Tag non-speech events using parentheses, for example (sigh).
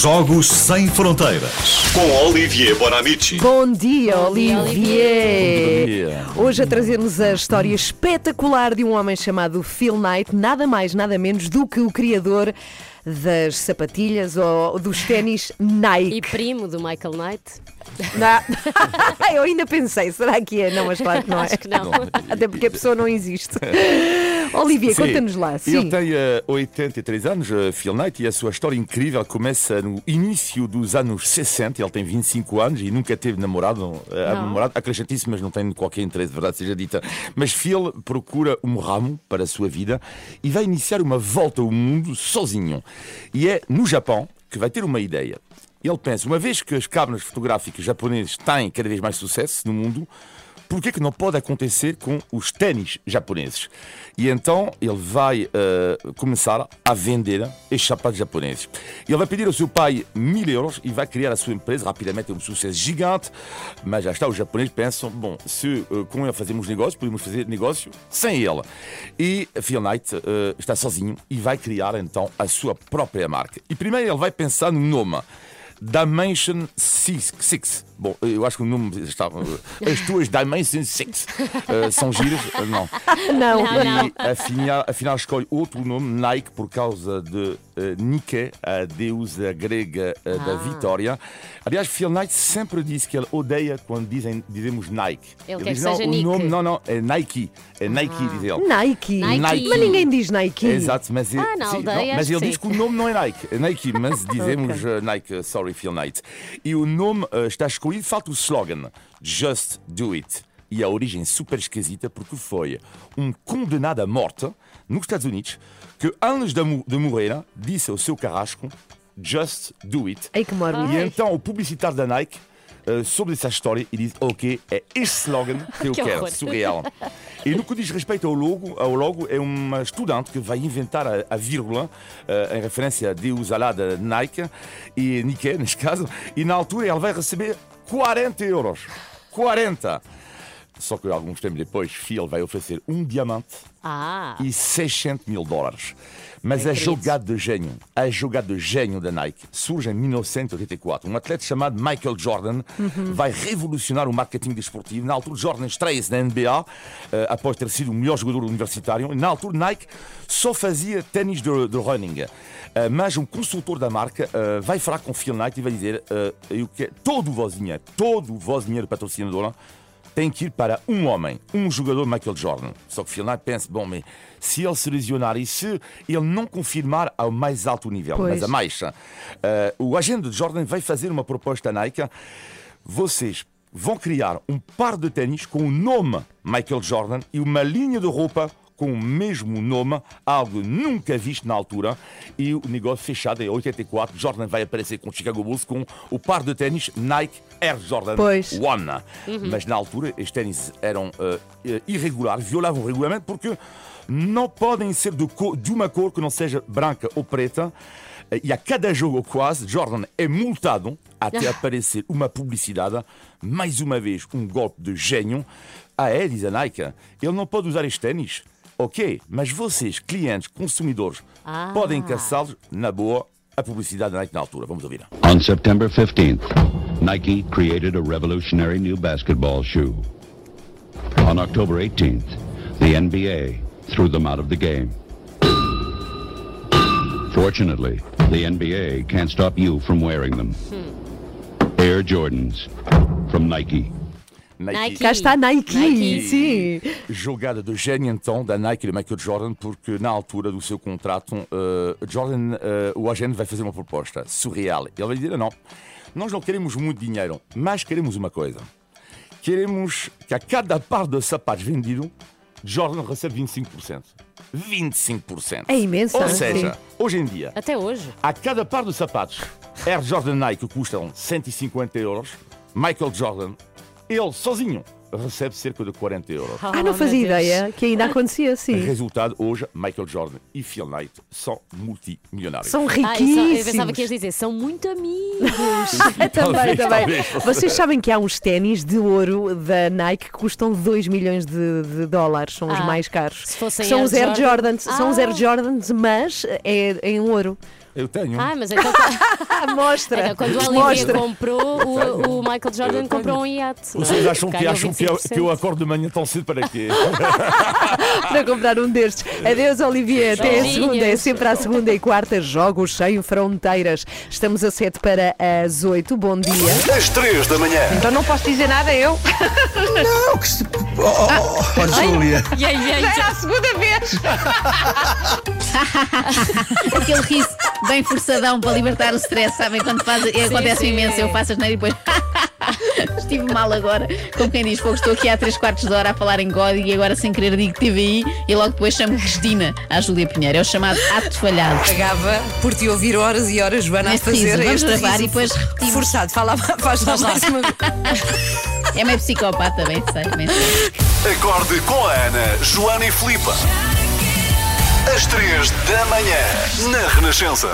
Jogos Sem Fronteiras. Com Olivier Bonamici. Bom dia, Olivier. dia. Hoje a trazer-nos a história espetacular de um homem chamado Phil Knight, nada mais, nada menos do que o criador das sapatilhas ou dos ténis Nike. E primo do Michael Knight? Não. (laughs) Eu ainda pensei, será que é? Não, mas claro que não é. Acho que não. (laughs) Até porque a pessoa não existe. (laughs) Olivier, Sim. conta-nos lá. Sim. Ele tem eh, 83 anos, eh, Phil Knight, e a sua história incrível começa no início dos anos 60. Ele tem 25 anos e nunca teve namorado. Não. namorado acrescentíssimo, mas não tem qualquer interesse, verdade seja dita. Mas Phil procura um ramo para a sua vida e vai iniciar uma volta ao mundo sozinho. E é no Japão que vai ter uma ideia. Ele pensa, uma vez que as câmaras fotográficas japonesas têm cada vez mais sucesso no mundo, por que que não pode acontecer com os ténis japoneses? E então ele vai eh, começar a vender estes sapatos japoneses. Ele vai pedir ao seu pai mil euros e vai criar a sua empresa. Rapidamente é um sucesso gigante, mas já está, os japoneses pensam, bom, se eh, com ele fazemos negócio, podemos fazer negócio sem ele. E Phil Knight eh, está sozinho e vai criar então a sua própria marca. E primeiro ele vai pensar no nome. Dimension 6. Bom, eu acho que o nome está. As tuas Dimension 6 eh, são giras? Eh, Não. Não. Não, não. E afinal, afinal escolhe outro nome, Nike, por causa de eh, Nike, a deusa grega da Ah. vitória. Aliás, Phil Knight sempre disse que ele odeia quando dizem, dizemos Nike. Ele quer diz, que não, seja o Nike." nome, não, não, é Nike. É Nike, diz ele. Nike. Nike. Mas ninguém diz Nike. Exato, mas, Ah, na sim, aldeia, mas acho ele que diz sim. que o nome não é Nike, é Nike, mas (laughs) dizemos eh, Nike, sorry Phil Knight. E o nome está escolhido, falta o slogan, Just Do It. E a origem super esquisita porque foi um condenado à morte nos Estados Unidos que antes de, mo- de morrer disse ao seu carrasco Just Do It. Ei, que. E então o publicitário da Nike eh, soube dessa história e disse: Ok, é este slogan (laughs) que eu Que quero, horror. surreal. E no que diz respeito ao logo, ao logo é uma estudante que vai inventar a, a vírgula eh, em referência a Deus Alá da Nike, e Nike, (laughs) neste caso, e na altura ela vai receber 40 euros. 40! Só que alguns tempos depois, Phil vai oferecer um diamante Ah, e 600 mil dólares. Mas Bem a jogada de gênio, a jogada de gênio da Nike surge em 1984. Um atleta chamado Michael Jordan vai revolucionar o marketing desportivo. Na altura, Jordan estreia-se na NBA, eh, após ter sido o melhor jogador universitário. Na altura, Nike só fazia ténis de, de running. Eh, mas um consultor da marca eh, vai falar com Phil Knight e vai dizer: eu quero todo o vosso dinheiro, todo o vosso dinheiro patrocinador tem que ir para um homem, um jogador Michael Jordan. Só que Phil pensa, bom, mas se ele se lesionar e se ele não confirmar ao mais alto nível, Pois. mas a mais, eh, o agente de Jordan vai fazer uma proposta à Nike. Vocês vão criar um par de ténis com o nome Michael Jordan e uma linha de roupa com o mesmo nome, algo nunca visto na altura, e o negócio fechado em 84, Jordan vai aparecer com o Chicago Bulls com o par de ténis Nike Air Jordan Pois. One. Mas na altura, estes ténis eram eh, irregulares, violavam o regulamento, porque não podem ser de, cor- de uma cor que não seja branca ou preta. Eh, E a cada jogo, quase, Jordan é multado até aparecer uma publicidade. Mais uma vez, um golpe de gênio. Ah, é, diz a Nike, ele não pode usar estes ténis. Ok, mas vocês, clientes, consumidores, Ah. podem caçá-los na boa. A publicidade da Nike na altura. Vamos ouvir. On September 15th, Nike created a revolutionary new basketball shoe. On October 18th, the NBA threw them out of the game. Fortunately, the NBA can't stop you from wearing them. Air Jordans from Nike. Nike. Cá está Nike. Nike. Sim. Jogada de gênio então da Nike e do Michael Jordan, porque na altura do seu contrato, eh, Jordan, eh, o agente vai fazer uma proposta surreal. Ele vai dizer: não, nós não queremos muito dinheiro, mas queremos uma coisa. Queremos que a cada par de sapatos vendido, Jordan recebe 25%. 25%. É imenso, Ou seja, Sim. hoje em dia, até hoje. a cada par de sapatos Air Jordan Nike custam 150 euros, Michael Jordan, ele sozinho, recebe cerca de 40 euros. Ah, Oh, não fazia Deus. ideia que ainda acontecia assim. Resultado, hoje, Michael Jordan e Phil Knight são multimilionários. São Ah, só- riquíssimos. eu pensava que ias dizer, são muito amigos. (laughs) também, Talvez, também. talvez. Vocês sabem que há uns ténis de ouro da Nike que custam 2 milhões de, de dólares, são os Ah, mais caros. se fossem são Air os Air Jordan- Jordans, são os Air Ah. Jordans, mas é em ouro. Eu tenho. Ah, mas então, (laughs) Mostra. então quando o Olivia Mostra. comprou, o, o Michael Jordan comprou um iate. não é? Vocês acham que, Ganhou acham que, eu, 25%. que eu acordo de manhã tão cedo para quê? (laughs) para comprar um destes. Adeus, Olivier. Até a Beijinhos. segunda. É sempre à segunda e quarta. Jogos sem fronteiras. Estamos a sete para as oito. Bom dia. Às 3 da manhã. Então não posso dizer nada eu. Não, que se... Oh, oh, oh, Júlia. E aí, e aí, era a segunda vez. (laughs) (laughs) Aquele riso bem forçadão para libertar o stress, sabem? Quando faz, acontece sim. imenso, eu faço as neiras e depois. (laughs) Estive mal agora, como quem diz, fogo, estou aqui há 3 quartos de hora a falar em código e agora sem querer digo TVI e logo depois chamo Cristina à Júlia Pinheiro. É o chamado ato falhado. Pagava por te ouvir horas e horas, Joana, É a fazer preciso, vamos este gravar riso e depois repetimos. Forçado, fala, faz lá mais uma vez. É meio psicopata, bem sei, bem sei. Acorde com a Ana, Joana e Filipe. Às 3 da manhã. Na Renascença.